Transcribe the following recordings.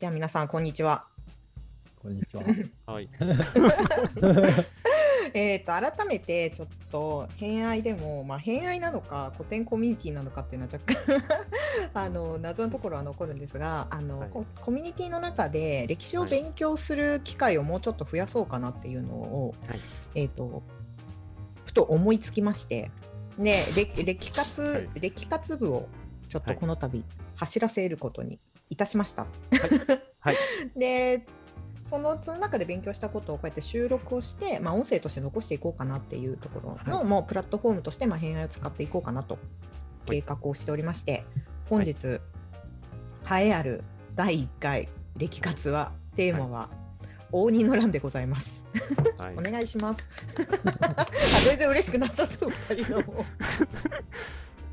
では皆さん、こんにちは。こんにちは。はい。えっと、改めてちょっと、偏愛でも、まあ、偏愛なのか、古典コミュニティなのかっていうのは若干 あの、謎のところは残るんですが、あの、はいココミュニティの中で歴史を勉強する機会をもうちょっと増やそうかなっていうのを、はいえっと、ふと思いつきまして、で、歴歴活、はい歴活部をちょっとはいこの度走らせることにいたしました。はい。でそのその中で勉強したことをこうやって収録をして、まあ、音声として残していこうかなっていうところの、はいもうプラットフォームとして、まあ、偏愛を使っていこうかなと計画をしておりまして、本日、栄えある第1回歴活はテーマは、応仁の乱でございます。はいお。願いします。あ全然嬉しくなさそう、2人 の。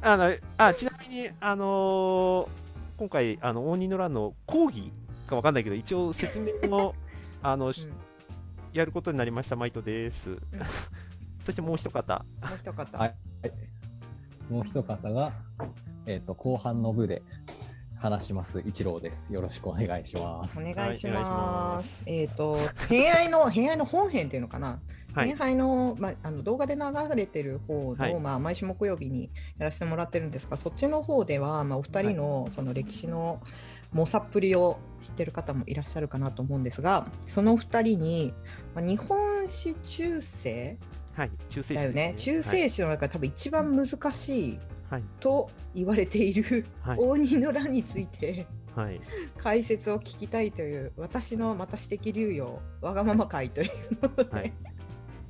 あのあちなみに、あのー今回、あの応仁の乱の講義かわかんないけど、一応説明を あの、しうんやることになりました、マイトです。そしてもう一方、もう一方。はいもう一方が、えっ、と、後半の部で話します、一郎です。よろしくお願いしますお。願いしはいお願いしま。ますえっ、と、偏愛の、偏愛の本編っていうのかな？はい。偏愛の、まあ、あの動画で流れてる方の、はい。まあ、毎週木曜日にやらせてもらってるんですが、そっちの方では、まあ、お二人の、その歴史の。猛者っぷりを知ってる方もいらっしゃるかなと思うんですが、その二人に、まあ、日本史中世はい、中世史だよね。中世史の中で多分一番難しいはい、と言われている、はい、応仁の乱について。はい、はい、解説を聞きたいという私のまた私的流用わがまま会というので、はい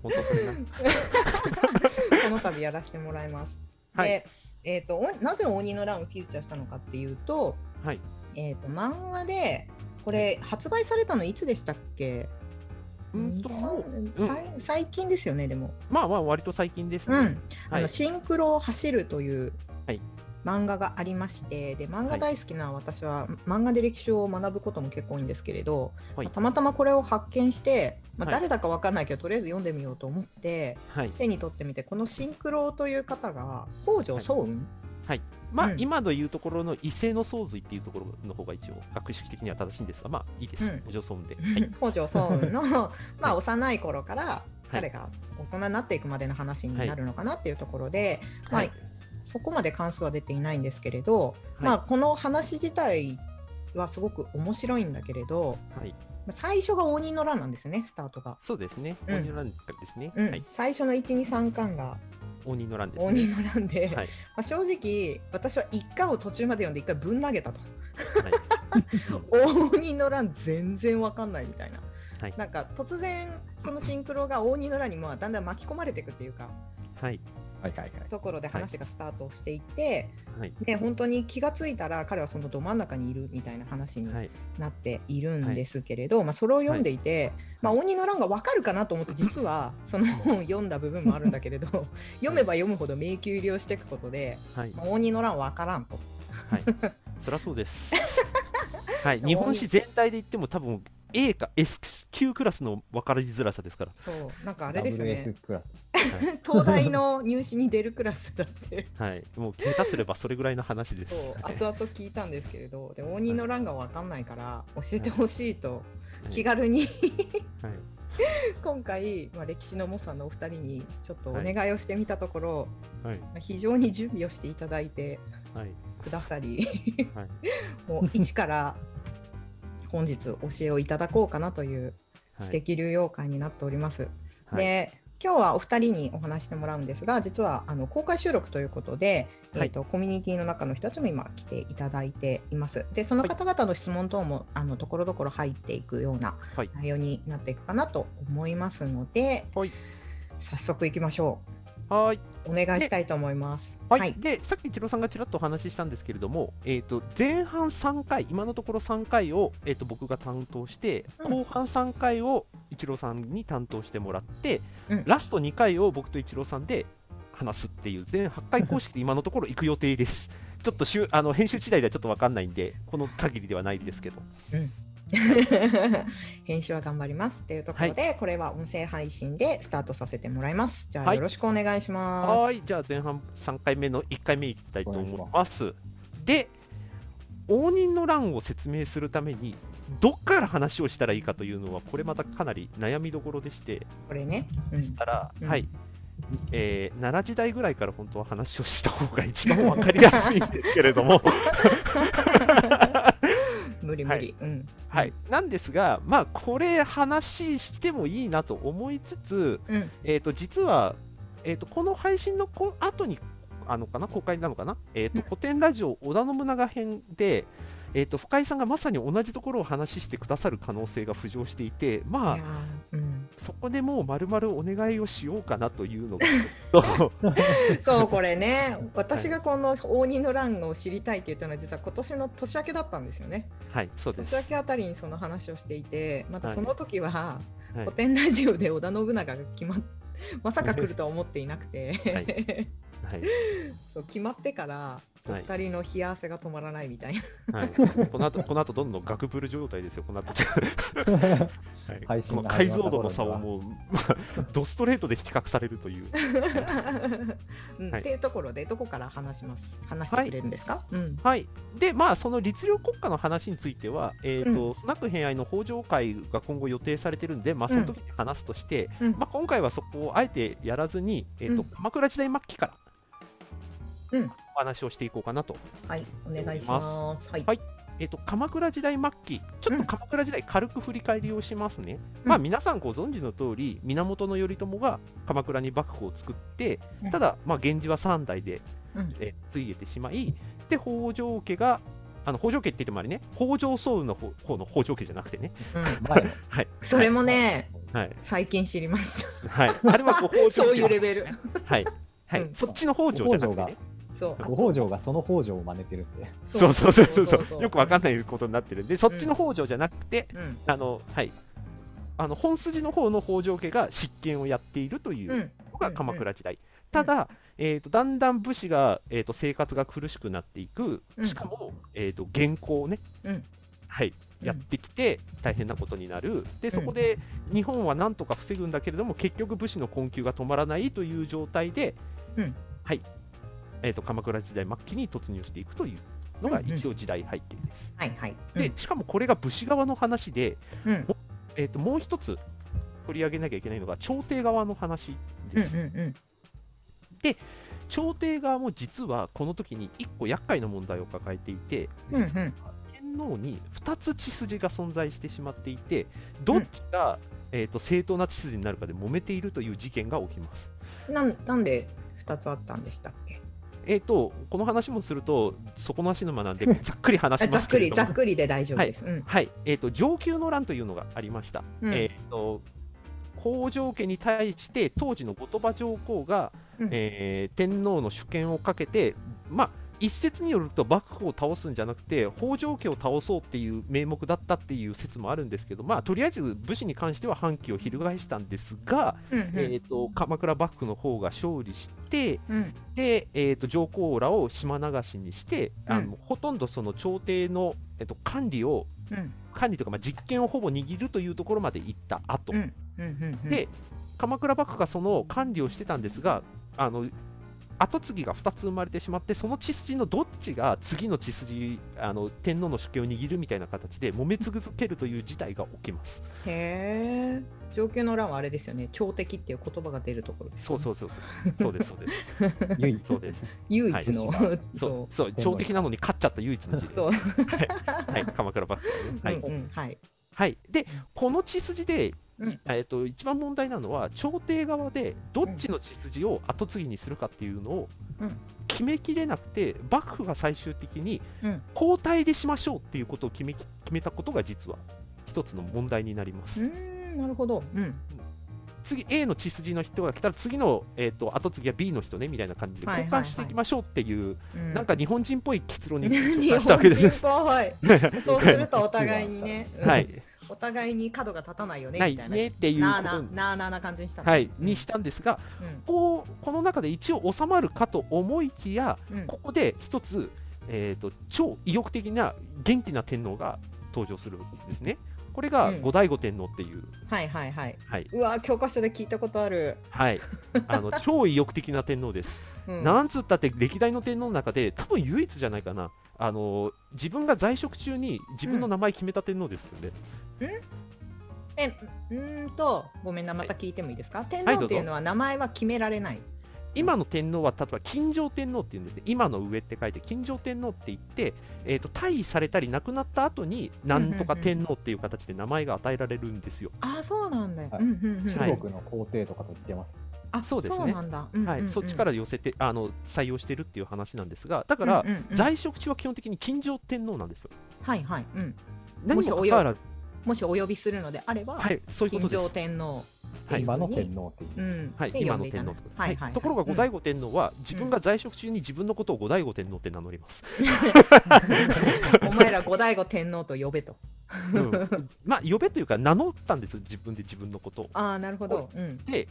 本当それな。この度やらせてもらいます。はい。で、えー、とおなぜ鬼の乱をフィーチャーしたのかっていうと,、はい、えー、と漫画でこれ発売されたのいつでしたっけ？うんと、もう、うん。最近ですよねでも、まあまあ、割と最近ですね。うん。あはい。のシンクロを走るというはい漫画がありましてで漫画大好きな私は、漫画で歴史を学ぶことも結構多いんですけれど、はい。たまたまこれを発見して、まあ、はい。誰だかわかんないけど、とりあえず読んでみようと思ってはい、手に取ってみてこのシンクロという方が北条早雲、はい。まあ、うん。今の言うところの異性の相髄っていうところの方が一応、学識的には正しいんですが、まあ、いいです。うん。お嬢村で。はい。北条早雲の、まあ、はい。幼い頃から彼が大人になっていくまでの話になるのかなっていうところで、まあはい。そこまで関数は出ていないんですけれど、はいまあ、この話自体はすごく面白いんだけれどはい。まあ最初が応仁の乱なんですねスタートが。そうですね。うん応仁の乱からですね。うんはい。最初の123巻が応仁の乱ですね。応仁の乱で、はい。まあ、正直私は1巻を途中まで読んで1回ぶん投げたとはい。応仁の乱全然わかんないみたいな、はいなんか突然そのシンクロが応仁の乱にまあだんだん巻き込まれていくっていうかはい。ところで話がスタートしていって、はい。で本当に気がついたら彼はそのど真ん中にいるみたいな話にはい。なっているんですけれど、まあ、それを読んでいて、まあ、応仁の乱が分かるかなと思って実は その本を読んだ部分もあるんだけれど読めば読むほど迷宮入りをしていくことで、はい。まあ、応仁の乱は分からんと。はい。そりゃそうです。はい。日本史全体で言っても多分 A か S 級クラスの分かりづらさですから。そうなんかあれですよね WS クラス。東大の入試に出るクラスだってはい。もう下手すればそれぐらいの話です。そうはい後々聞いたんですけれどで応仁の乱が分かんないから教えてほしいとはい気軽にはい。今回、まあ、歴史の猛者のお二人にちょっとお願いをしてみたところ、はい。まあ非常に準備をしていただいてはい。くださりはい。もう一から本日教えをいただこうかなという知的流用会になっております。はい。で今日はお二人にお話してもらうんですが実はあの公開収録ということで、はいえー、とコミュニティの中の人たちも今来ていただいています。でその方々の質問等もあのところどころ入っていくようなはい。内容になっていくかなと思いますのではい。早速いきましょはい。うお願いしたいと思います。はい、でさっき一郎さんがちらっとお話ししたんですけれども、えー、と前半3回、今のところ3回を、えー、と僕が担当して、うん後半3回を一郎さんに担当してもらって、うんラスト2回を僕と一郎さんで話すっていう、全8回公式で今のところ行く予定です。ちょっとしゅあの編集次第ではちょっと分かんないんで、この限りではないですけど。編集は頑張りますというところで、これは音声配信でスタートさせてもらいます。じゃあ、はいよろしくお願いします。はい、じゃあ前半3回目の1回目いきたいと思います。で、応仁の乱を説明するために、どっから話をしたらいいかというのはこれまたかなり悩みどころでしてこれね。うん。たら、うんはい、えー奈良時代ぐらいから本当は話をした方が一番わかりやすいんですけれども、無理無理。うん。はい、なんですが、まあ、これ話してもいいなと思いつつ、うん。えー、と実は、えー、とこの配信のこ後にあのかな公開なのかな、えーとうん古典ラジオ織田信長編で、えー、と深井さんがまさに同じところを話してくださる可能性が浮上していて、まあ。そこでもう丸々お願いをしようかなというのが そうこれね。私がこの応仁の乱を知りたいって言ったのは実は今年の年明けだったんですよね。はいそうです。年明けあたりにその話をしていてまたその時ははい。古典ラジオで織田信長が決まっ まさか来るとは思っていなくて、はい。そう決まってから二人の冷や汗が止まらないみたいな、はい、この後この後どんどんガクブル状態ですよ、この後、はい、配信この解像度の差をもう、ま あドストレートで比較されるという、はい。うんっていうところでどこから話します？話してくれるんですか、うん。はい、で、まあ、その律令国家の話については、えーとスナック偏愛の北条会が今後予定されてるんで、まあ、その時に話すとして、うん。まあ、今回はそこをあえてやらずに、えーとうん。鎌倉時代末期からうんお話をしていこうかなと。はいお願いします。はい、はい。えー、と鎌倉時代末期、ちょっと鎌倉時代、軽く振り返りをしますね。まあ、皆さんご存知の通り、源頼朝が鎌倉に幕府を作って、うん。ただ、まあ、源氏は3代で、うん。えーついえてしまい、で北条家が、あの北条家って言ってもあれね、北条早雲の方方の北条家じゃなくてね、うん。前 はい、それもねはい、最近知りました。はい、あれはこう北条そう家いうレベル。はい、はい、うん。そっちの北条じゃなくてね、そう。ご北条がその北条を真似てるんで。そう。そうそうそうそう、よくわかんないことになってる。ん。で、そっちの北条じゃなくて、うん。あの、はい、あの本筋の方の北条家が執権をやっているといううん。のが鎌倉時代。ただ、えー、とだんだん武士が、えー、と生活が苦しくなっていく、うん。しかも、えー、と原稿をね、うん。はい、うんやってきて大変なことになる、でそこで日本はなんとか防ぐんだけれども、結局、武士の困窮が止まらないという状態で、うん。はいえー、と鎌倉時代末期に突入していくというのがうんうん一応時代背景です。はいはい。でしかもこれが武士側の話で、うん、うんえー、ともう一つ取り上げなきゃいけないのが朝廷側の話うんです。うん朝廷側も実はこの時に一個厄介な問題を抱えていて、うんうん天皇に2つ血筋が存在してしまっていて、どっちが、えー、と正当な血筋になるかで揉めているという事件が起きます。なんなんで二つあったんでしたっけ？えー、とこの話もすると、底なし沼なんで、ざっくり話しあざっくりますけれども、ざっくりで大丈夫です。うん。はい。えー、と上級の乱というのがありました。うん。えー、と北条家に対して当時の後鳥羽上皇が、うん。えー天皇の主権をかけて、まあ、一説によると幕府を倒すんじゃなくて北条家を倒そうっていう名目だったっていう説もあるんですけど、まあ、とりあえず武士に関しては反旗を翻したんですが、うん。えー、と鎌倉幕府の方が勝利してうん。で、えー、と上皇らを島流しにして、あのうんほとんどその朝廷の、えー、と管理をうん。管理というか、まあ、実権をほぼ握るというところまで行った後、うん。うん。うん。うん。で鎌倉幕府がその管理をしてたんですがあの後継ぎが2つ生まれてしまってその血筋のどっちが次の血筋あの天皇の主権を握るみたいな形で揉め続けるという事態が起きます。へえ。上級の乱はあれですよね。朝敵っていう言葉が出るところです、そうそうそうそう。そうですそうです。唯 一そうです。唯一の、はい。そそうそう。朝敵なのに勝っちゃった唯一のそう。はい、鎌倉幕府はね、はい。うんうん。はい。はい、でこの血筋で、うん。えー、と一番問題なのは朝廷側でどっちの血筋を後継ぎにするかっていうのをうん。決めきれなくて幕府が最終的にうん。交代でしましょうっていうことを決めき決めたことが実は一つの問題になります。うーんなるほど。うん。次 A の血筋の人が来たら次の、えー、と後継ぎは B の人ねみたいな感じではいはいはい。交換していきましょうっていう、うん。なんか日本人っぽい結論に日 達したわ本人けです。っぽい。そうするとお互いにね、うん。はい、お互いに角が立たないよねみたいな。ねっていうなあななあなあな感じにしたのはい、にしたんですが、うんこうこの中で一応収まるかと思いきや、うんここで一つ、えー、と超意欲的な元気な天皇が登場するんですね。これがうん後醍醐天皇っていう、はいはいはい。はい、うわ教科書で聞いたことある。はい、あの 超意欲的な天皇です。うんなんつったって歴代の天皇の中で多分唯一じゃないかな。あの自分が在職中に自分の名前決めた天皇ですよね。え？うーんとごめんなまた聞いてもいいですか、天はい。皇っていうのは名前は決められない、今の天皇は例えば金城天皇っていうんですね、今の上って書いて金城天皇って言って、えー、と退位されたり亡くなった後に、なんとか天皇っていう形で名前が与えられるんですよ。ああそうなんだ。よ、中国の皇帝とかと言ってます。あそうですね。はい、そっちから寄せてあの採用してるっていう話なんですが、だから、うんうんうん。在職中は基本的に金城天皇なんですよ。はいはい、うん、何にもかかわらず、もしお呼びするのであれば、はい、そういうことです。天皇はい。今の天皇っていう。うんはい、で今の天皇と。か、はいはい。はい。ところが後醍醐天皇は、自分が在職中に自分のことを後醍醐天皇って名乗ります。お前ら後醍醐天皇と呼べと。うん。まあ、呼べというか、名乗ったんですよ、自分で自分のことを。ああなるほど、うん、で、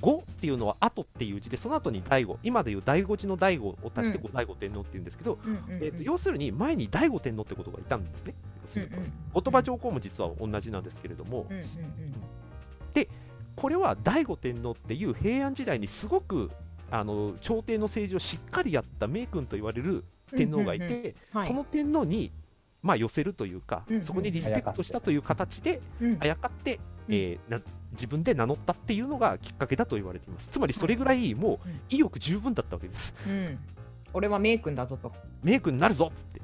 後っていうのは後っていう字で、その後に醍醐、今でいう醍醐寺の醍醐を足してうん。後醍醐天皇っていうんですけど、えーと要するに前に醍醐天皇ってことがいたんですね。要するにうんうん。後鳥羽上皇も実は同じなんですけれども、うんうんこれは醍醐天皇っていう平安時代にすごくあの朝廷の政治をしっかりやった名君と言われる天皇がいて、うんうんうんはい。その天皇に、まあ、寄せるというか、うんうんそこにリスペクトしたという形でうん。あやかって、うん。えーな自分で名乗ったっていうのがきっかけだと言われています。つまりそれぐらいもううん。意欲十分だったわけです。うん。俺は名君だぞと。名君になるぞっつって。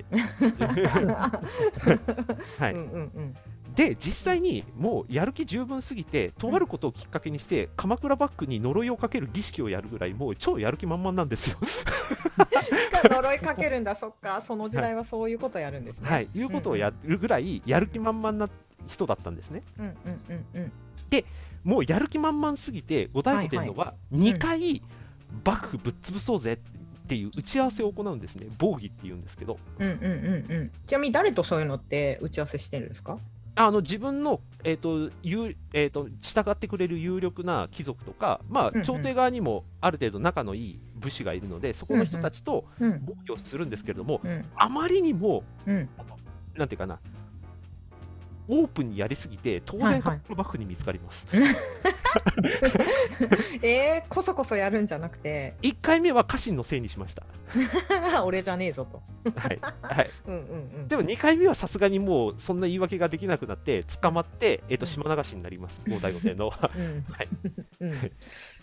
はいうんうんうん。で実際にもうやる気十分すぎてとあることをきっかけにして鎌倉幕府に呪いをかける儀式をやるぐらいもう超やる気満々なんですよ。呪いかけるんだ、そっか。その時代はそういうことやるんですね。はい、いうことをやるぐらいやる気満々な人だったんですね。うんうんうんうん。もうやる気満々すぎて後醍醐天皇は2回幕府ぶっ潰そうぜっていう打ち合わせを行うんですね。防儀っていうんですけど。うんうんうんうん。ちなみに誰とそういうのって打ち合わせしてるんですか？あの自分の、えーと有えー、と従ってくれる有力な貴族とか、まあ、うんうん朝廷側にもある程度仲のいい武士がいるので、そこの人たちとうん防御をするんですけれども、うんあまりにも、うん。なんていうかな、オープンにやりすぎて、当然、はいはい鎌倉幕府に見つかります。えー、こそこそやるんじゃなくて、1回目は家臣のせいにしました。俺じゃねえぞと。はい。はい。でも2回目はさすがにもうそんな言い訳ができなくなって、捕まって、えー、とうん。島流しになります、後醍醐天皇は。い。うん。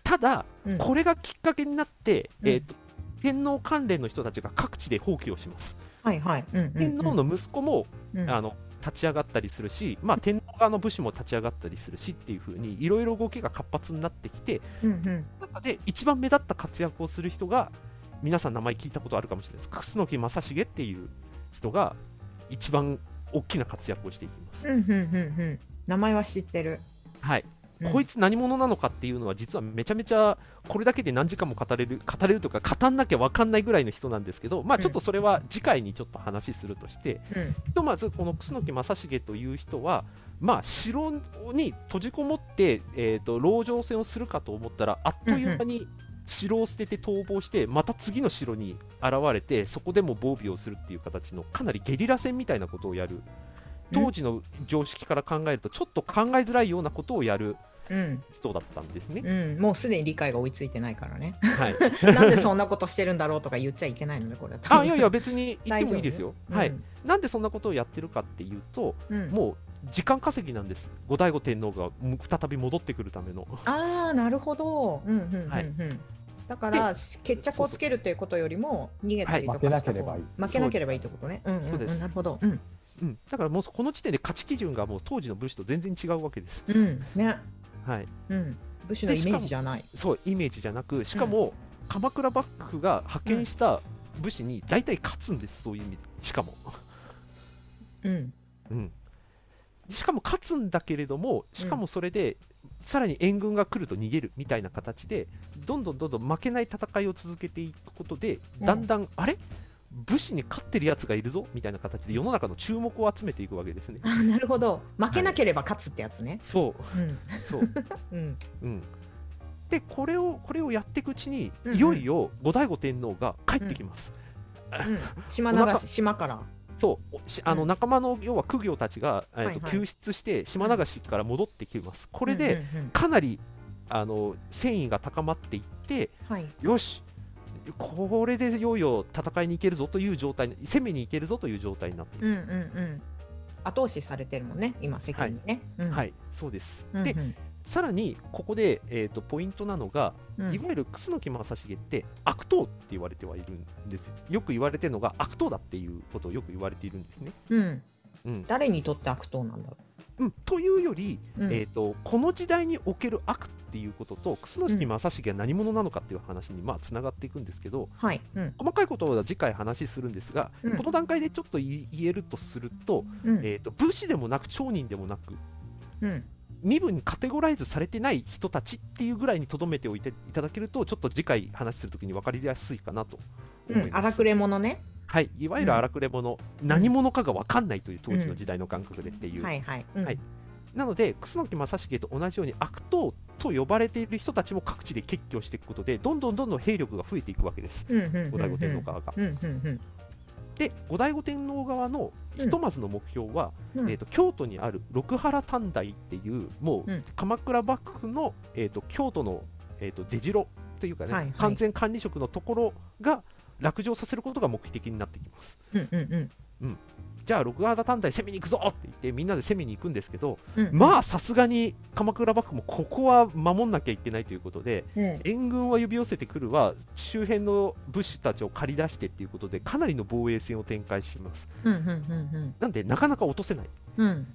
ただ、うん。これがきっかけになって、うん。えー、と天皇関連の人たちが各地で放棄をします。はいはい。うんうんうん。天皇の息子も、うん。あの立ち上がったりするし、まあ、天皇側の武士も立ち上がったりするしっていう風にいろいろ動きが活発になってきてうんうん中で一番目立った活躍をする人が皆さん名前聞いたことあるかもしれないです楠木正成っていう人が一番大きな活躍をしていきます。うんうんうんうん。名前は知ってる。はいうん。こいつ何者なのかっていうのは実はめちゃめちゃこれだけで何時間も語れる語れるとか語んなきゃ分かんないぐらいの人なんですけど、まあ、ちょっとそれは次回にちょっと話するとして、うん。ひとまずこの楠木正成という人は、まあ、城に閉じこもって、えー、と籠城戦をするかと思ったらあっという間に城を捨てて逃亡してまた次の城に現れてそこでも防備をするっていう形のかなりゲリラ戦みたいなことをやる。当時の常識から考えるとちょっと考えづらいようなことをやる。うん人だったんですね。うん。もうすでに理解が追いついてないからね。はい、なんでそんなことしてるんだろうとか言っちゃいけないのね、これは。あいやいや別に言ってもいいですよ。はい、なんでそんなことをやってるかっていうとうんもう時間稼ぎなんです後醍醐天皇がも再び戻ってくるための。ああ、なるほど。うんうんうんうん。はいだから決着をつけるということよりも逃げたりとかした方はい負けなければいい負けなければいいってことね。うんうんうんそうですなるほど。うんうん、だからもうこの時点で価値基準がもう当時の武士と全然違うわけです。うんね。はい、うん。武士のイメージじゃない。そうイメージじゃなくしかも、鎌倉幕府が派遣した武士に大体勝つんです、そういう意味でしかも、うん。うん。しかも勝つんだけれどもしかもそれで、さらに援軍が来ると逃げるみたいな形でどんどんどんどん負けない戦いを続けていくことでうんだんだん、あれ？武士に勝ってるやつがいるぞみたいな形で世の中の注目を集めていくわけですね。あーなるほど。負けなければ勝つってやつね。そううん。そう うん。うん、でこれをこれをやっていくうちに、うんうんいよいよ後醍醐天皇が帰ってきます。うん。島お腹流し、島から。そうあのうん仲間の要は公卿たちが、えーとはいはい救出して島流しから戻ってきます。これでうんうんうんかなりあの戦意が高まっていってはい。よしこれでいよいよ戦いに行けるぞという状態攻めに行けるぞという状態になっている、うんうんうん。後押しされてるもんね、今、世間にね。うん。はいそうです、うんうん。でさらにここで、えー、とポイントなのが、うん。いわゆる楠木正成って悪党って言われてはいるんですよ。よく言われてるのが悪党だっていうことをよく言われているんですね、うん。うん誰にとって悪党なんだろう？ん、というより、う。うんえー、とこの時代における悪っていうことと楠木正成が何者なのかっていう話にまあつながっていくんですけどはい。うん。細かいことは次回話するんですが、うんこの段階でちょっと言えるとすると,、うん。えー、と武士でもなく町人でもなくうん。身分にカテゴライズされてない人たちっていうぐらいにとどめておいていただけるとちょっと次回話するときに分かりやすいかなと思いうん。ます、荒くれ者ね。はい、いわゆる荒くれ者、何者かが分かんないという当時の時代の感覚でっていう、はいはい。うん。はい。なので楠木正成と同じように悪党と呼ばれている人たちも各地で結挙していくことでどんどんどんどん兵力が増えていくわけです。うんうんうんうん。後醍醐天皇側が。うんうんうん。で後醍醐天皇側のひとまずの目標は、うん。えー、と京都にある六原短大っていうもううん。鎌倉幕府の、えー、と京都の、えー、と出城というかね、はいはい。完全管理職のところが落城させることが目的になってきます。うんうんじゃあ六原短大攻めに行くぞって言ってみんなで攻めに行くんですけど、うん。まあさすがに鎌倉幕府もここは守んなきゃいけないということでうん。援軍は呼び寄せてくるは周辺の武士たちを借り出してっていうことでかなりの防衛戦を展開しますうんうんうんなんでなかなか落とせないうん。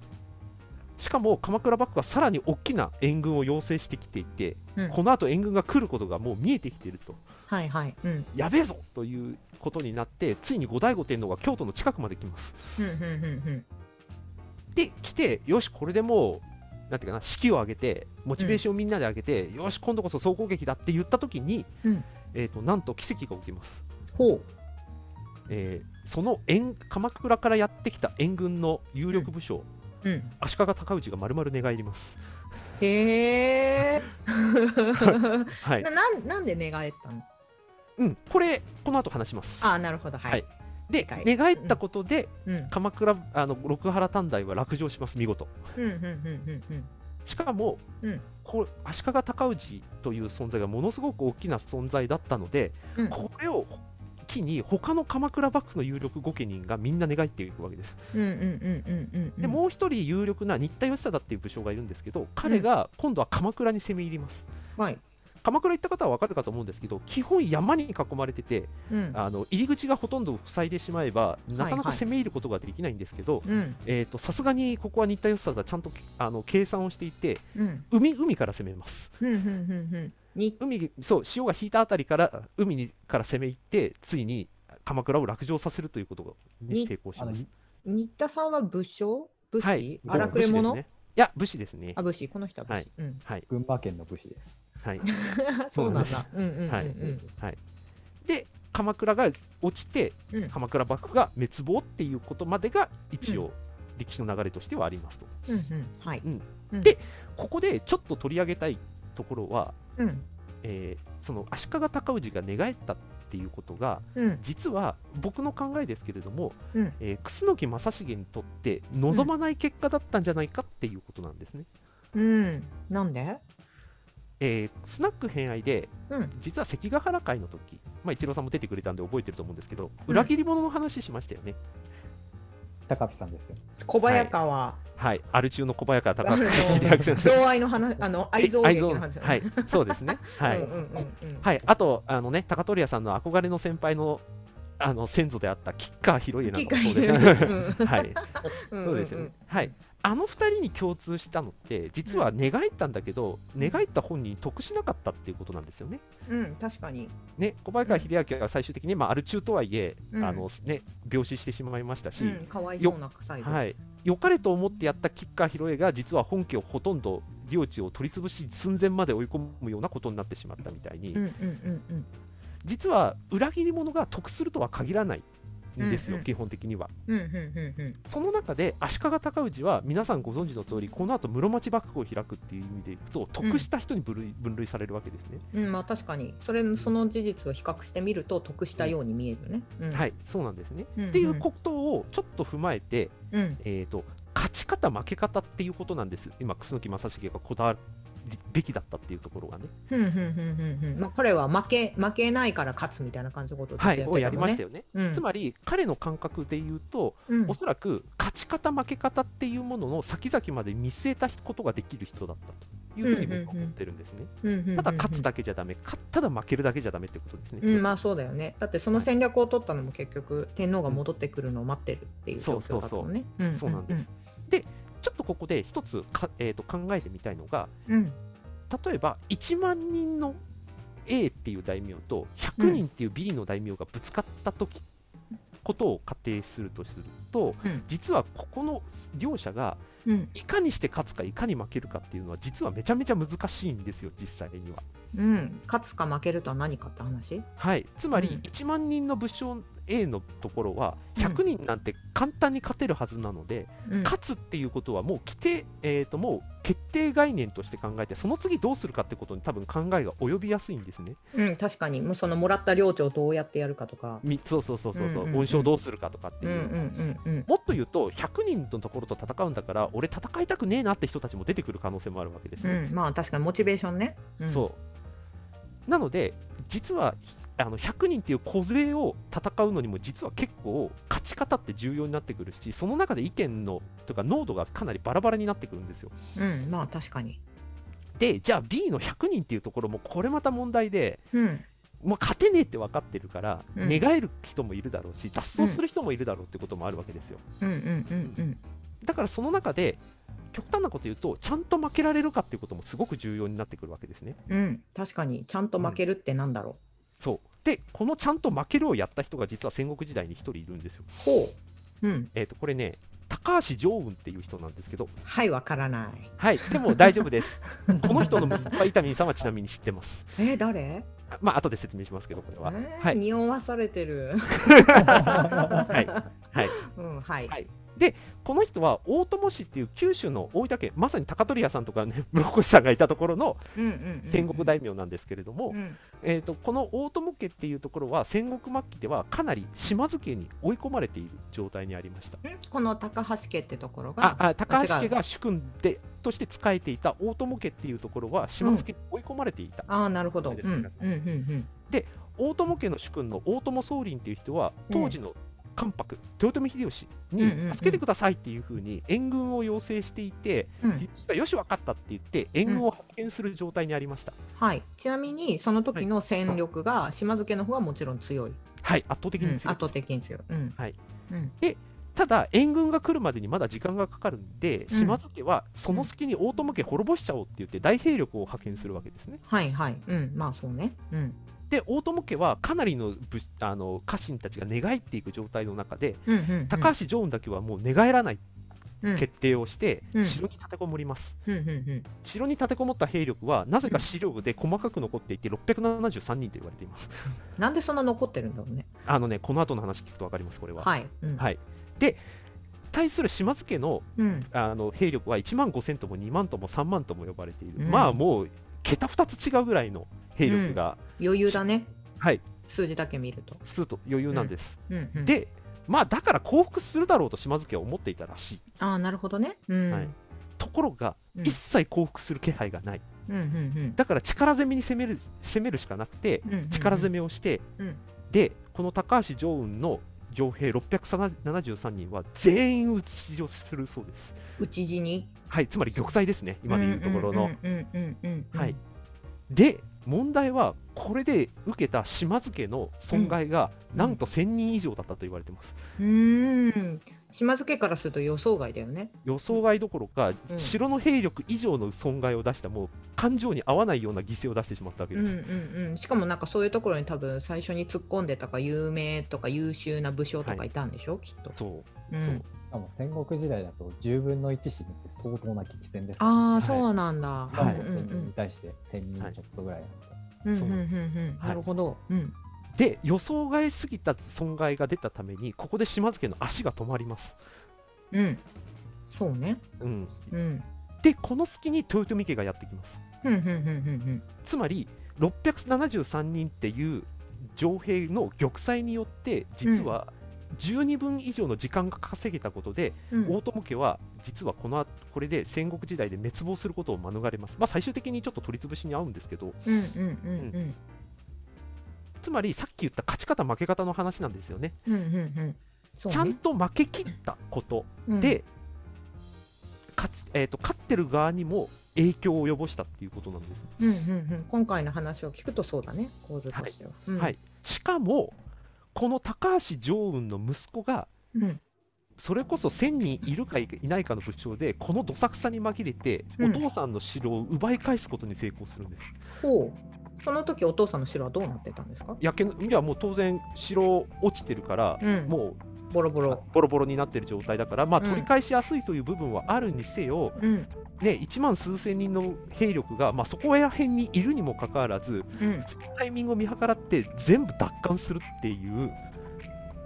うん。しかも鎌倉幕府はさらに大きな援軍を要請してきていて、うんこの後援軍が来ることがもう見えてきているとはいはい。うん。やべえぞということになってついに後醍醐天皇が京都の近くまで来ますうんうんうんで来てよしこれでもうなんていうかな士気を上げてモチベーションをみんなで上げて、よし今度こそ総攻撃だって言った時に、うんえー、となんと奇跡が起きます、ほう。えーその援鎌倉からやってきた援軍の有力武将、うん。足利尊氏が丸々寝返ります、へえ。はい。ななんなんで寝返ったの？うん、これこの後話します。あーなるほど。はい。はい。ではい寝返ったことで、うん。鎌倉あの六原短大は落城します見事。うんうんうんうんうん。しかも、うん。こう足利尊氏という存在がものすごく大きな存在だったので、うん。これを機に他の鎌倉幕府の有力御家人がみんな寝返っていくわけです、うんうんうんうんうんうん。でもう一人有力な新田義貞っていう武将がいるんですけど彼が今度は鎌倉に攻め入ります。はい。鎌倉行った方は分かるかと思うんですけど基本山に囲まれててうん。あの入り口がほとんど塞いでしまえばなかなかはい攻め入ることができないんですけど、さすがにここは新田義貞ちゃんとあの計算をしていてうん。海海から攻めます。うんうんうんうん。に海そう潮が引いたあたりから海にから攻め入ってついに鎌倉を落城させるということに成功します。新田さんは武将？武はい士荒くれ者？ねいや武士ですね。あ武士。この人は武士。うん。はい。群馬県の武士です。はい。そうなんだ。うんうんうんはいうん。はい。で鎌倉が落ちてうん。鎌倉幕府が滅亡っていうことまでが一応歴史の流れとしてはありますと。うんうん。はい。うん。うん。でここでちょっと取り上げたいところは、うんえーその足利尊氏が寝返ったっていうことがうん実は僕の考えですけれども、うんえー楠木正成にとって望まない結果だったんじゃないかっていうことなんですね。うん。なんで？えースナック偏愛でうん実は関ヶ原会の時、まあ、一郎さんも出てくれたんで覚えてると思うんですけど、うん裏切り者の話しましたよね。高木さんですよ。小早川。はい、アル中の小早川あ隆の秀明先生。贈愛の話あの愛憎劇の話だねはい、そうですね。はい、うんうんうんうんはい、あと、あのね、高取屋さんの憧れの先輩の。あの先祖であった吉川広家なんかもそうです。うん はい、うんそうですよね。はい、あの二人に共通したのって、実は寝返ったんだけど、寝返った本人得しなかったっていうことなんですよね。うん確かに。ね、小早川秀明は最終的に、まあ、アル中とはいえ、うん。あのね、病死してしまいましたし、うんかわいそうな最後。はい、良かれと思ってやった吉川広家が実は本家をほとんど領地を取り潰し寸前まで追い込むようなことになってしまったみたいに、うんうんうんうん。実は裏切り者が得するとは限らないんですよ、うんうん基本的には。うんうんうんうん。その中で足利尊氏は皆さんご存知の通りこの後室町幕府を開くっていう意味でいくと得した人に分類,、分類されるわけですね。うん、まあ確かに。それその事実を比較してみると得したように見えるね。うん、はいそうなんですね、うんうん。っていうことをちょっと踏まえて、うん。えー、と勝ち方負け方っていうことなんです。今楠木正成がこだわっべきだったっていうところがね、まあ、彼は負け負けないから勝つみたいな感じのことをずっとはい、やりましたよね。うんつまり彼の感覚で言うと、うんおそらく勝ち方負け方っていうものの先々まで見据えたことができる人だったというふうに僕は思ってるんですね。ただ勝つだけじゃダメ、かただ負けるだけじゃダメってことですね。うん、まあそうだよね。だってその戦略を取ったのも結局天皇が戻ってくるのを待ってるっていう状況だったもんね。そうなんです。ちょっとここで一つか、えー、と考えてみたいのが、うん。例えば1万人の A っていう大名と100人っていう B の大名がぶつかった時、ことを仮定するとすると、うん実はここの両者がうん。いかにして勝つかいかに負けるかっていうのは実はめちゃめちゃ難しいんですよ実際には。うん。勝つか負けるとは何かって話？はい、つまりうん1万人の武将 A のところはうん100人なんて簡単に勝てるはずなので、うん。勝つっていうことはもう規定、えー、ともう決定概念として考えてその次どうするかってことに多分考えが及びやすいんですね。うん、確かに。もうそのもらった領地をどうやってやるかとか。みそうそうそうそうそう、うんうんうん恩賞どうするかとかっていう、うんうんうんうん。もっと言うと100人のところと戦うんだから俺戦いたくねえなって人たちも出てくる可能性もあるわけですよ。うん、まあ確かにモチベーションね。うん、そうなので実はあの100人っていう小勢を戦うのにも実は結構勝ち方って重要になってくるしその中で意見のとか濃度がかなりバラバラになってくるんですよ。う。うん、まあ確かに。でじゃあ B の100人っていうところもこれまた問題で、うん。まあ、勝てねえって分かってるから、うん寝返る人もいるだろうし脱走する人もいるだろうってこともあるわけですよ。うんうんうんうん。だからその中で極端なこと言うとちゃんと負けられるかっていうこともすごく重要になってくるわけですね。うん、確かにちゃんと負けるってなんだろそうでこのちゃんと負けるをやった人が実は戦国時代に1人いるんですよ。う。ほう。うん。えー、とこれね高橋常雲っていう人なんですけどはい、わからない。はいでも大丈夫です この人の息子は伊丹さんはちなみに知ってますえー、誰？あまあ後で説明しますけどこれは、えーはい匂わされてる。はいはいうん、はい。はいこの人は大友氏っていう九州の大分県まさに高取屋さんとかね 室越さんがいたところのうんうんうんうん。戦国大名なんですけれども、うん。えー、とこの大友家っていうところは戦国末期ではかなり島津家に追い込まれている状態にありました。ん？この高橋家ってところが？ああ高橋家が主君でとして仕えていた大友家っていうところは島津家に追い込まれていた、あーなるほど。うん。ですね。うんうん大友家の主君の大友宗麟っていう人は当時の関白、豊臣秀吉にうんうんうん助けてくださいっていうふうに援軍を要請していて、うんよし分かったって言って援軍を派遣する状態にありました、はい。ちなみにその時の戦力が島津家の方がもちろん強い。はい圧倒的うんに強い、圧倒的に強い。うんはい。うんただ援軍が来るまでにまだ時間がかかるんで、うん島津家はその隙に大友家滅ぼしちゃおうって言って大兵力を派遣するわけですねはいはい。うんまあそうね。うんで大友家はかなりの武あの家臣たちが寝返っていく状態の中で、うんうんうん。高橋常雲だけはもう寝返らないうん。決定をして、うん。城に立てこもります。うんうんうん。城に立てこもった兵力はなぜか資料で細かく残っていて673人と言われています。なんでそんな残ってるんだろうね。あのねこの後の話聞くと分かりますこれは、はい。うん。はい。で対する島津家のうん。あの兵力は1万5000とも2万とも3万とも呼ばれている、うん。まあもう桁2つ違うぐらいの兵力が、余裕だね。はい。数字だけ見ると。数と余裕なんです、うん。うん、でまあだから降伏するだろうと島津家は思っていたらしい。ああなるほどね。うん。はい。ところが、うん。一切降伏する気配がない。うんうんうん。だから力攻めに攻める攻めるしかなくてうんうんうん。力攻めをして、うん。でこの高橋常雲の城兵673人は全員討ち死をするそうです。討ち死に？はいつまり玉砕ですね今でいうところの、うんうんうんうんうん。はい。で問題はこれで受けた島津家の損害がなんと1000人以上だったと言われてます、うーん。島津家からすると予想外だよね。予想外どころか、うん。城の兵力以上の損害を出したもう感情に合わないような犠牲を出してしまったわけうんです、うんうん。しかもなんかそういうところに多分最初に突っ込んでたか有名とか優秀な武将とかい。たんでしょ、きっと。そう。うん。そう。しかも戦国時代だと10分の1死ぬって相当な激戦です、ね、ああそうなんだ。はい、戦国に対して1000人ちょっとぐらいなんで。なるほど。うん、で予想外すぎた損害が出たためにここで島津家の足が止まります。うん。そうね。うん。うん、でこの隙に豊臣家がやってきます。つまり673人っていう城兵の玉砕によって実は、うん12分以上の時間が稼げたことで、うん、大友家は実はこのこれで戦国時代で滅亡することを免れます、まあ、最終的にちょっと取り潰しに合うんですけど、つまりさっき言った勝ち方負け方の話なんですよね。うんうんうん。ね。ちゃんと負けきったことで、うん、勝ちえーと、と勝ってる側にも影響を及ぼしたっていうことなんです、うんうんうん、今回の話を聞くとそうだね。構図としては。はい、うん。はい、しかもこの高橋常雲の息子がうん。それこそ1000人いるかいないかの武将でこのどさくさに紛れて、うん。お父さんの城を奪い返すことに成功するんです。ほう。その時お父さんの城はどうなってたんですか？焼けのいやもう当然城落ちてるから、うん。もうボロボロ。ボロボロになってる状態だから、まあ、うん。取り返しやすいという部分はあるにせよ、うん。ね、1万数千人の兵力が、まあ、そこら辺にいるにもかかわらずうん。タイミングを見計らって全部奪還するっていう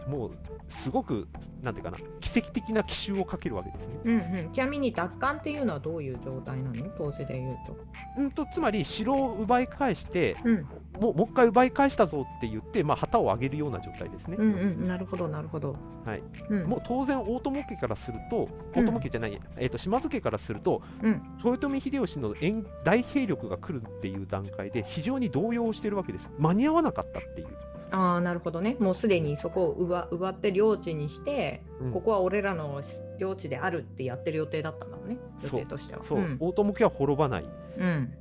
もうすごくなんていうかな奇跡的な奇襲をかけるわけですね。うんうん、ちなみに奪還っていうのはどういう状態なの？当時で言うと。うんとつまり城を奪い返してうん。もうもう一回奪い返したぞって言って、まあ、旗を上げるような状態ですね。うんうん、なるほどなるほど。はい。うん、もう当然大友家からするとうん。大友家じゃない、えー、と島津家からすると、うん。豊臣秀吉の援大兵力が来るっていう段階で非常に動揺してるわけです。間に合わなかったっていう、ああなるほどね。もうすでにそこを奪奪って領地にして、うん。ここは俺らの領地であるってやってる予定だったんだもんね。予定としては。そう、ん。大友家は滅ばない、うん。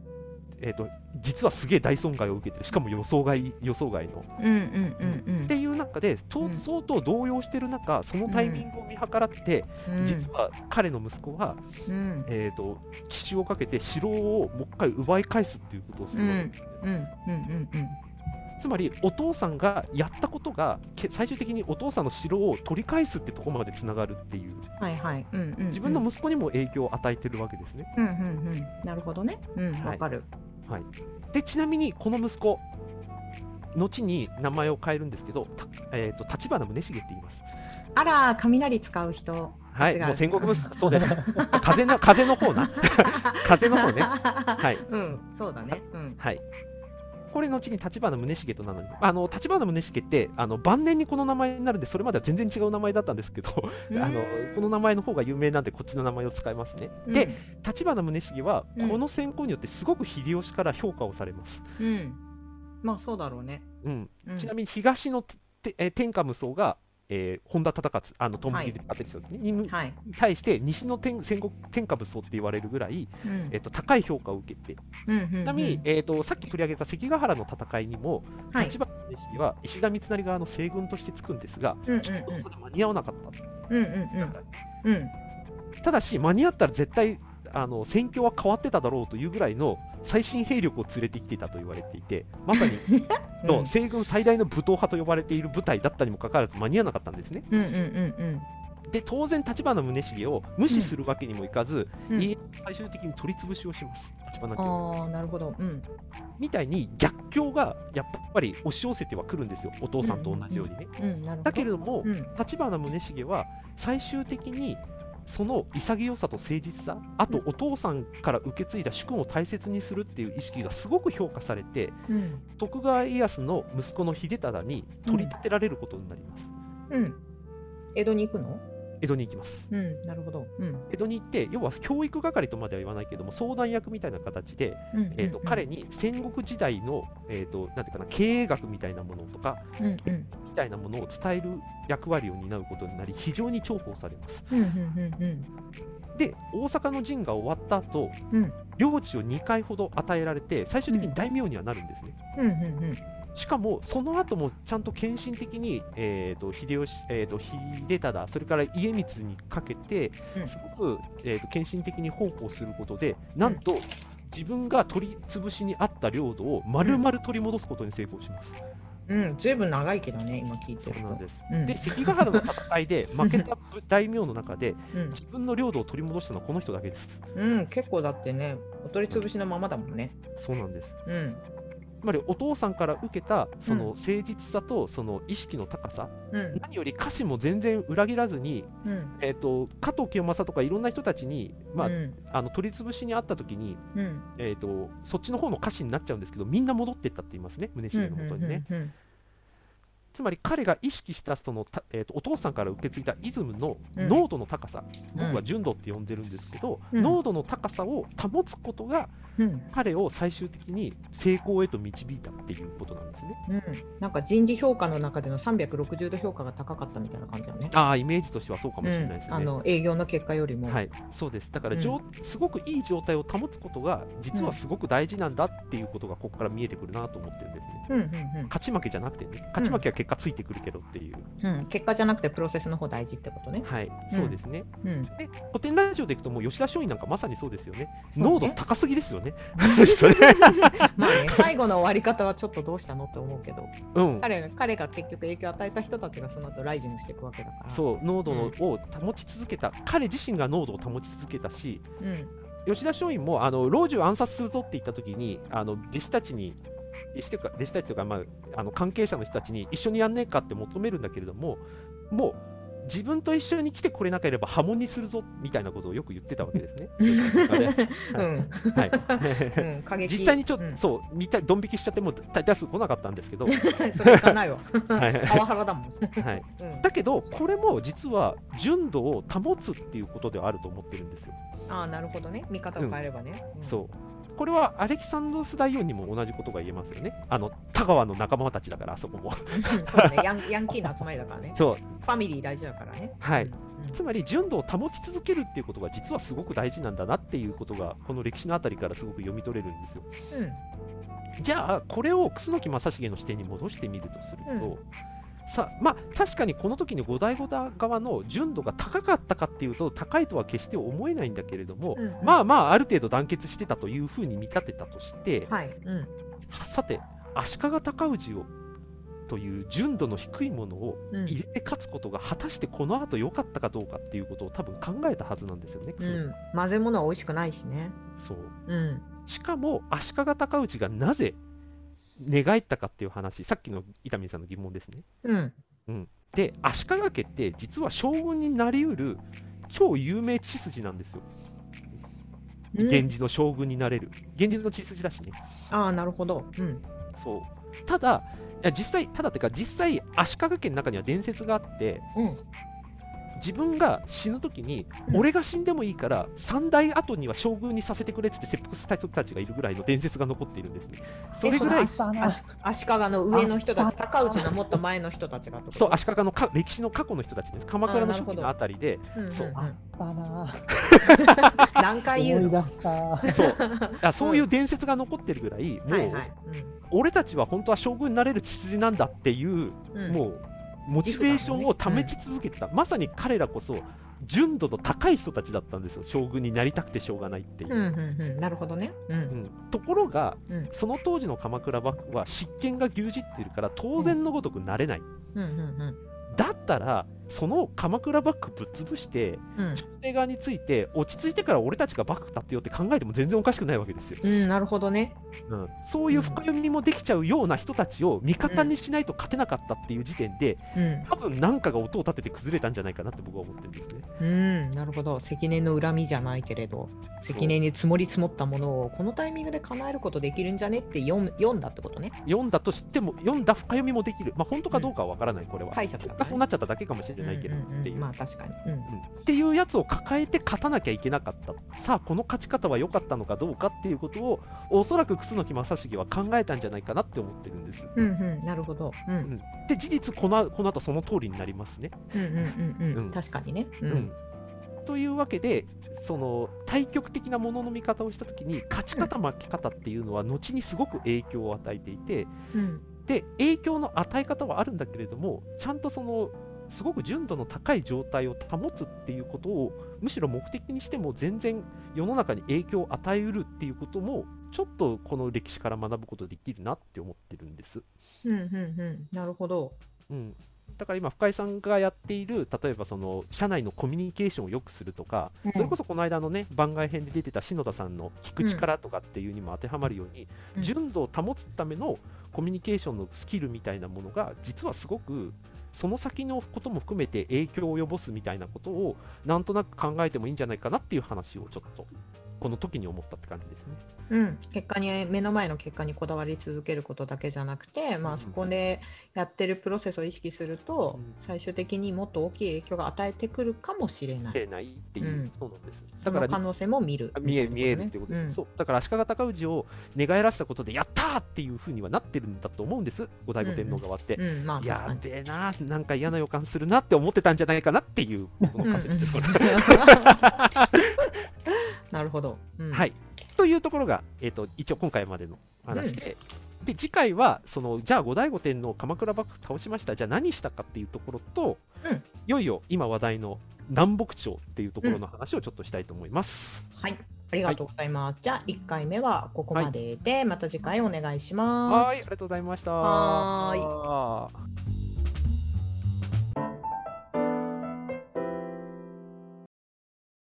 えー、と実はすげえ大損害を受けてる。しかも予想外予想外の、うんうんうんうん。っていう中でとうん。相当動揺してる中そのタイミングを見計らって、うん。実は彼の息子は、うん。えー、と奇襲をかけて城をもう一回奪い返すっていうことをするわけです、うん。うん。うん。うんつまりお父さんがやったことがけ最終的にお父さんの城を取り返すってところまでつながるっていうはいはい。うんうんうん自分の息子にも影響を与えてるわけですね。うんうんうんなるほどね。うんはいわかる。はい、でちなみにこの息子後に名前を変えるんですけど、たえー、と立花宗茂って言います。あら雷使う人。はい、もう戦国息子そうです。風の風の方な。風の方ね。はいうんそうだね。うんはい。これ後に立花宗茂と名乗りあの立花宗茂ってあの晩年にこの名前になるんでそれまでは全然違う名前だったんですけどあのこの名前の方が有名なんでこっちの名前を使いますね。で、立花宗茂はうん。この選考によってすごく秀吉から評価をされます。うん。まあそうだろうね。うん、うん。ちなみに東のててえー天下無双が、えー本田忠勝あのトンビリで勝てる人にはい。対して西の天戦国天下無双って言われるぐらい、うん。えー、と高い評価を受けて。うんうんうん。ちなみに、えー、とさっき取り上げた関ヶ原の戦いにも、はい。立花宗茂は石田三成側の西軍としてつくんですが、うんうんちょっとそこで間に合わなかった。うんうんうん。うんただし間に合ったら絶対あの戦況は変わってただろうというぐらいの最新兵力を連れてきていたと言われていて まさにうん。の西軍最大の武闘派と呼ばれている部隊だったにもかかわらず間に合わなかったんですね。うんうんうんで当然立花宗茂を無視するわけにもいかず、うん。最終的に取り潰しをします。立花家を。ああなるほど。うん。みたいに逆境がやっぱり押し寄せてはくるんですよ。お父さんと同じようにね。だけれども、うん。立花宗茂は最終的にその潔さと誠実さあとうん。お父さんから受け継いだ主君を大切にするっていう意識がすごく評価されてうん。徳川家康の息子の秀忠に取り立てられることになります、うん。江戸に行くの？江戸に行きます。うんなるほど。うん。江戸に行って要は教育係とまでは言わないけども相談役みたいな形で、うんえー、と彼に戦国時代の、えー、となんていうかな経営学みたいなものとかうんうん。みたいなものを伝える役割を担うことになり非常に重宝されます。うんうんうんで大阪の陣が終わった後うん。領地を2回ほど与えられて最終的に大名にはなるんですね、うんうんうんしかもその後もちゃんと献身的に、えー、と秀吉、えー、と秀忠それから家光にかけてうん。すごく、えー、と献身的に奉公することでなんと自分が取り潰しにあった領土を丸々取り戻すことに成功します。うん。ずいぶん長いけどね今聞いてると。そうなんです。うん。で関ヶ原の戦いで 負けた大名の中でうん。自分の領土を取り戻したのはこの人だけです。うん。結構だってねお取り潰しのままだもんね。そうなんです。うんつまりお父さんから受けたそのうん誠実さとその意識の高さ、うん。何より家臣も全然裏切らずに、うん。えー、と加藤清正とかいろんな人たちに、まあうん。あの取り潰しにあった時に、うん。えー、とそっちの方の家臣になっちゃうんですけどみんな戻ってったって言いますね宗茂のもとにね。つまり彼が意識したそのた、えーとお父さんから受け継いだイズムのうん。濃度の高さ、うん。僕は純度って呼んでるんですけど、うん。濃度の高さを保つことがうん。彼を最終的に成功へと導いたっていうことなんですね。うん、なんか人事評価の中での360度評価が高かったみたいな感じだね。ああイメージとしてはそうかもうんしれないですね。あの営業の結果よりも。はい、そうです。だから、うん。すごくいい状態を保つことが実はすごく大事なんだっていうことがここから見えてくるなと思ってるんですね。うんうん勝ち負けじゃなくてね。勝ち負けは結果ついてくるけどっていう、うん。うん、結果じゃなくてプロセスの方大事ってことね。はい、うんそうですね。うん、で古典ラジオでいくともう吉田松陰なんかまさにそうですよね。濃度高すぎですよねね。まあね最後の終わり方はちょっとどうしたのって思うけど。うん。彼彼が結局影響を与えた人たちがその後ライジングしていくわけだから。そう濃度のを保ち続けた。彼自身が濃度を保ち続けたしうん。吉田松陰もあの老中を暗殺するぞって言った時にあの弟子たちに弟子とか弟子たちとか、まあ、あの関係者の人たちに一緒にやんねえかって求めるんだけれどももう自分と一緒に来てくれなければ破門にするぞみたいなことをよく言ってたわけですね。実際にちょっと、うん。そう見たドン引きしちゃってもう大多数来なかったんですけど、は それいかないわ。い。パワハラだもん。はい、うん。だけどこれも実は純度を保つっていうことではあると思ってるんですよ。ああ、なるほどね。見方を変えればね。うん。そうこれはアレキサンドロス大王にも同じことが言えますよね。あの田川の仲間たちだからあそこも。うんそうねヤン。ヤンキーの集まりだからね。そうファミリー大事だからね。はいうんつまり純度を保ち続けるっていうことが実はすごく大事なんだなっていうことがこの歴史のあたりからすごく読み取れるんですよ。うんじゃあこれを楠木正成の視点に戻してみるとすると、うんさまあ確かにこの時に後醍醐田側の純度が高かったかっていうと高いとは決して思えないんだけれども、うんうんまあまあある程度団結してたというふうに見立てたとして、はい。うんさて足利尊氏をという純度の低いものをうん入れて勝つことが果たしてこの後良かったかどうかっていうことを多分考えたはずなんですよね。うん。混ぜ物は美味しくないしね。そううん。しかも足利尊氏がなぜ寝返ったかっていう話さっきの伊丹さんの疑問ですね。うん。で足利家って実は将軍になりうる超有名血筋なんですよ。うん源氏の将軍になれる源氏の血筋だしね。ああ、なるほど。うん。そうただ実際ただっていうか実際足利家の中には伝説があってうん。自分が死ぬ時に、うん。俺が死んでもいいから3代後には将軍にさせてくれっつって切腹した人たちがいるぐらいの伝説が残っているんですね。それぐらい足足利の上の人たち、高内のもっと前の人たちがそう足利のか歴史の過去の人たちです。鎌倉の初期のあたりで。うんうんそう。うんあったな。何回言うの？思い出した。そう。あそういう伝説が残ってるぐらい、もう、はいはい。俺たちは本当は将軍になれる血筋なんだっていう、うんうん。もうモチベーションを保ち続けてた、まさに彼らこそ純度の高い人たちだったんですよ将軍になりたくてしょうがないっていう。うんうんうん。なるほどね。う。うんんところが、うんその当時の鎌倉幕府は執権が牛耳っているから当然のごとくなれない、うんうんだったらその鎌倉幕府ぶっ潰してうん。側について落ち着いてから俺たちが幕府立てようって考えても全然おかしくないわけですよ、うん、なるほどね。うん、そういう深読みもできちゃうような人たちを味方にしないと勝てなかったっていう時点で、うん。多分何かが音を立てて崩れたんじゃないかなって僕は思ってるんですね。うん、なるほど。積年の恨みじゃないけれど、積年に積もり積もったものをこのタイミングで叶えることできるんじゃねって読んだってことね。読んだとしても読んだ深読みもできる、まあ、本当かどうかはわからない、これは。解釈だねそうなっちゃっただけかもしれないけどうんうんっていう。うんまあ確かに。うん。うん。っていうやつを抱えて勝たなきゃいけなかった。さあこの勝ち方は良かったのかどうかっていうことをおそらく楠木正成は考えたんじゃないかなって思ってるんです。うんうん、なるほど。うん。ん。で事実このこの後その通りになりますね、うんうんうんううん。ん。確かにね。ううん。ん。というわけでその対極的なものの見方をした時に勝ち方負け方っていうのは後にすごく影響を与えていてうん。で影響の与え方はあるんだけれどもちゃんとそのすごく純度の高い状態を保つっていうことをむしろ目的にしても全然世の中に影響を与えうるっていうこともちょっとこの歴史から学ぶことできるなって思ってるんです。うんうんうん。なるほど。うん、だから今深井さんがやっている例えばその社内のコミュニケーションを良くするとか、うんそれこそこの間のね番外編で出てた篠田さんの聞く力とかっていうにも当てはまるように、うん純度を保つためのコミュニケーションのスキルみたいなものが実はすごくその先のことも含めて影響を及ぼすみたいなことをなんとなく考えてもいいんじゃないかなっていう話をちょっとこの時に思ったって感じですね。うん、結果に目の前の結果にこだわり続けることだけじゃなくて、まあ、そこでやってるプロセスを意識すると、うん。最終的にもっと大きい影響が与えてくるかもしれない。えないっていう、うん。そうなんです。そだからの可能性も見る。見え見えるっていうことです、うん。そうだから足利尊氏を寝返らせたことでやったーっていうふうにはなってるんだと思うんです。後醍醐天皇側って、うん、まあ確かに。やべえななんか嫌な予感するなって思ってたんじゃないかなっていう僕の仮説です、これ なるほど。うんはいというところが、えー、と一応今回までの話で、で次回はそのじゃあ後醍醐天皇鎌倉幕府倒しましたじゃあ何したかっていうところと、うんいよいよ今話題の南北朝っていうところの話をちょっとしたいと思います。はい。ありがとうございます。じゃあ、1回目はここまでで、また次回お願いします。はい、ありがとうございました。はい